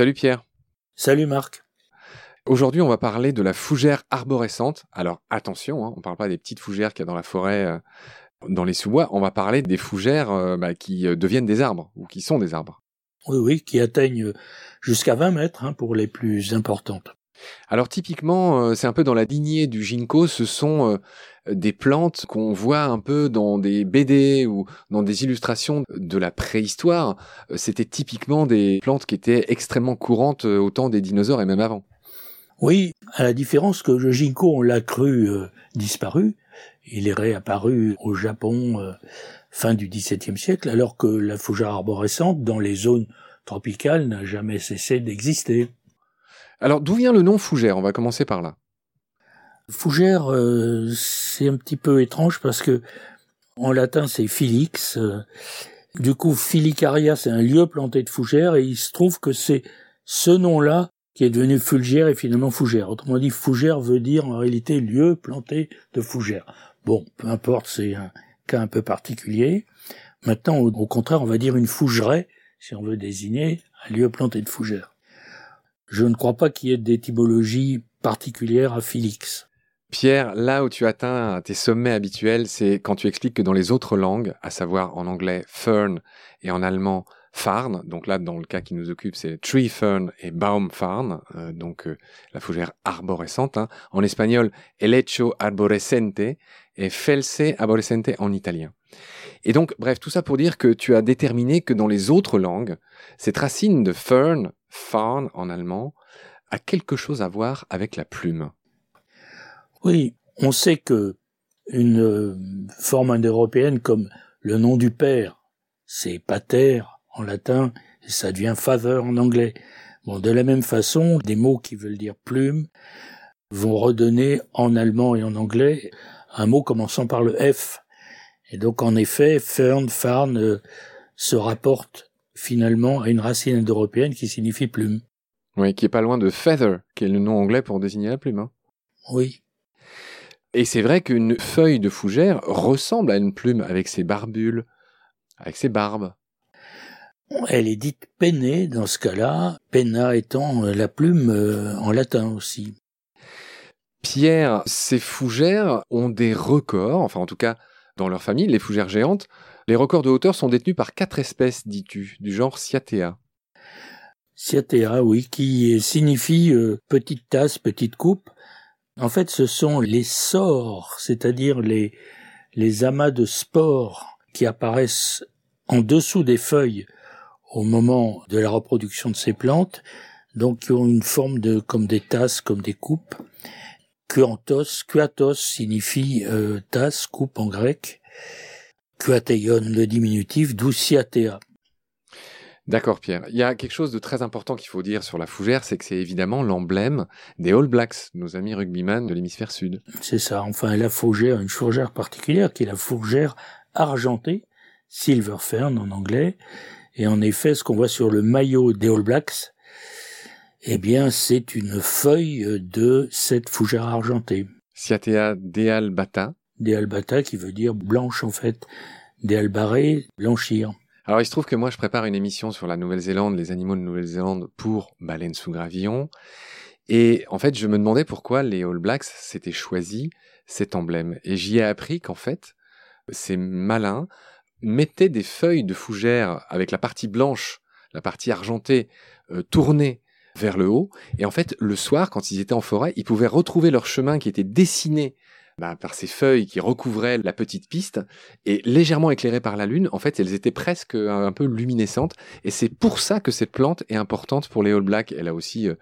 Salut Pierre. Salut Marc. Aujourd'hui, on va parler de la fougère arborescente. Alors attention, hein, on ne parle pas des petites fougères qu'il y a dans la forêt, euh, dans les sous-bois. On va parler des fougères euh, bah, qui euh, deviennent des arbres ou qui sont des arbres. Oui, oui, qui atteignent jusqu'à 20 mètres hein, pour les plus importantes. Alors typiquement, c'est un peu dans la lignée du ginkgo, ce sont des plantes qu'on voit un peu dans des BD ou dans des illustrations de la préhistoire. C'était typiquement des plantes qui étaient extrêmement courantes au temps des dinosaures et même avant. Oui, à la différence que le ginkgo, on l'a cru euh, disparu, il est réapparu au Japon euh, fin du XVIIe siècle, alors que la fougère arborescente, dans les zones tropicales, n'a jamais cessé d'exister. Alors d'où vient le nom fougère? On va commencer par là. Fougère, euh, c'est un petit peu étrange parce que en latin c'est filix. du coup, Filicaria, c'est un lieu planté de fougères et il se trouve que c'est ce nom-là qui est devenu Fulgère et finalement Fougère. Autrement dit, Fougère veut dire en réalité lieu planté de fougères. Bon, peu importe, c'est un cas un peu particulier. Maintenant, au, contraire, on va dire une fougeraie, si on veut désigner un lieu planté de fougères. Je ne crois pas qu'il y ait d'étymologie particulière à Félix. Pierre, là où tu atteins tes sommets habituels, c'est quand tu expliques que dans les autres langues, à savoir en anglais fern et en allemand Farn, donc là dans le cas qui nous occupe c'est tree fern et baum farn, euh, donc euh, la fougère arborescente. Hein. En espagnol, helecho arborescente et felce arborescente en italien. Et donc, bref, tout ça pour dire que tu as déterminé que dans les autres langues, cette racine de fern, farn en allemand, a quelque chose à voir avec la plume. Oui, on sait que une euh, forme indo-européenne comme le nom du père, c'est pater, en latin et ça devient father en anglais. Bon, de la même façon, des mots qui veulent dire plume vont redonner en allemand et en anglais un mot commençant par le F. Et donc, en effet, fern, farn euh, se rapporte finalement à une racine indo-européenne qui signifie plume. Oui, qui est pas loin de feather, qui est le nom anglais pour désigner la plume. Hein. Oui. Et c'est vrai qu'une feuille de fougère ressemble à une plume avec ses barbules, avec ses barbes. Elle est dite penne dans ce cas-là, penna étant euh, la plume euh, en latin aussi. Pierre, ces fougères ont des records, enfin en tout cas dans leur famille, les fougères géantes. Les records de hauteur sont détenus par quatre espèces, dis-tu, du genre Cyathea. Cyathea, oui, qui signifie euh, petite tasse, petite coupe. En fait, ce sont les sores, c'est-à-dire les, les amas de spores qui apparaissent en dessous des feuilles au moment de la reproduction de ces plantes, donc qui ont une forme de comme des tasses, comme des coupes. Kuantos, kuatos signifie euh, tasse, coupe en grec. Kuateion, le diminutif, d'où D'accord Pierre. Il y a quelque chose de très important qu'il faut dire sur la fougère, c'est que c'est évidemment l'emblème des All Blacks, nos amis rugbyman de l'hémisphère sud. C'est ça. Enfin, la fougère, une fougère particulière qui est la fougère argentée, silver fern en anglais, et en effet, ce qu'on voit sur le maillot des All Blacks, eh bien, c'est une feuille de cette fougère argentée. Cyathea dealbata. Dealbata qui veut dire blanche en fait. Dealbaré, blanchir. Alors il se trouve que moi je prépare une émission sur la Nouvelle-Zélande, les animaux de Nouvelle-Zélande pour Baleine sous gravillon. Et en fait je me demandais pourquoi les All Blacks s'étaient choisi cet emblème. Et j'y ai appris qu'en fait c'est malin mettaient des feuilles de fougère avec la partie blanche, la partie argentée, euh, tournée vers le haut. Et en fait, le soir, quand ils étaient en forêt, ils pouvaient retrouver leur chemin qui était dessiné bah, par ces feuilles qui recouvraient la petite piste et légèrement éclairées par la lune. En fait, elles étaient presque un, peu luminescentes. Et c'est pour ça que cette plante est importante pour les All Blacks. Elle a aussi, euh,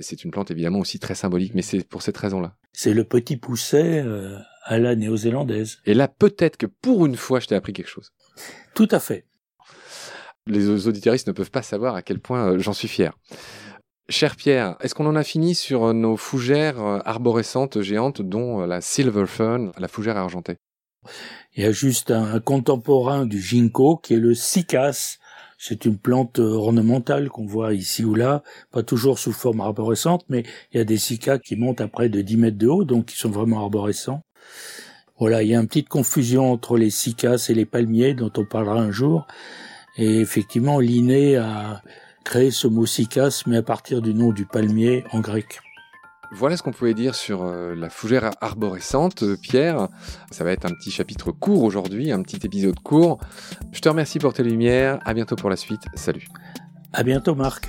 c'est une plante évidemment aussi très symbolique, mais c'est pour cette raison-là. C'est le petit pousset euh, à la néo-zélandaise. Et là, peut-être que pour une fois, je t'ai appris quelque chose. Tout à fait. Les auditoristes ne peuvent pas savoir à quel point euh, j'en suis fier. Cher Pierre, est-ce qu'on en a fini sur euh, nos fougères euh, arborescentes géantes, dont la Silver Fern, la fougère argentée? Il y a juste un, contemporain du ginkgo qui est le cycas. C'est une plante ornementale qu'on voit ici ou là, pas toujours sous forme arborescente, mais il y a des cycas qui montent à près de 10 mètres de haut, donc qui sont vraiment arborescents. Voilà, il y a une petite confusion entre les cycas et les palmiers dont on parlera un jour. Et effectivement, Linné a créé ce mot cycas, mais à partir du nom du palmier en grec. Voilà ce qu'on pouvait dire sur euh, la fougère arborescente, euh, Pierre. Ça va être un petit chapitre court aujourd'hui, un petit épisode court. Je te remercie pour tes lumières. À bientôt pour la suite. Salut. À bientôt, Marc.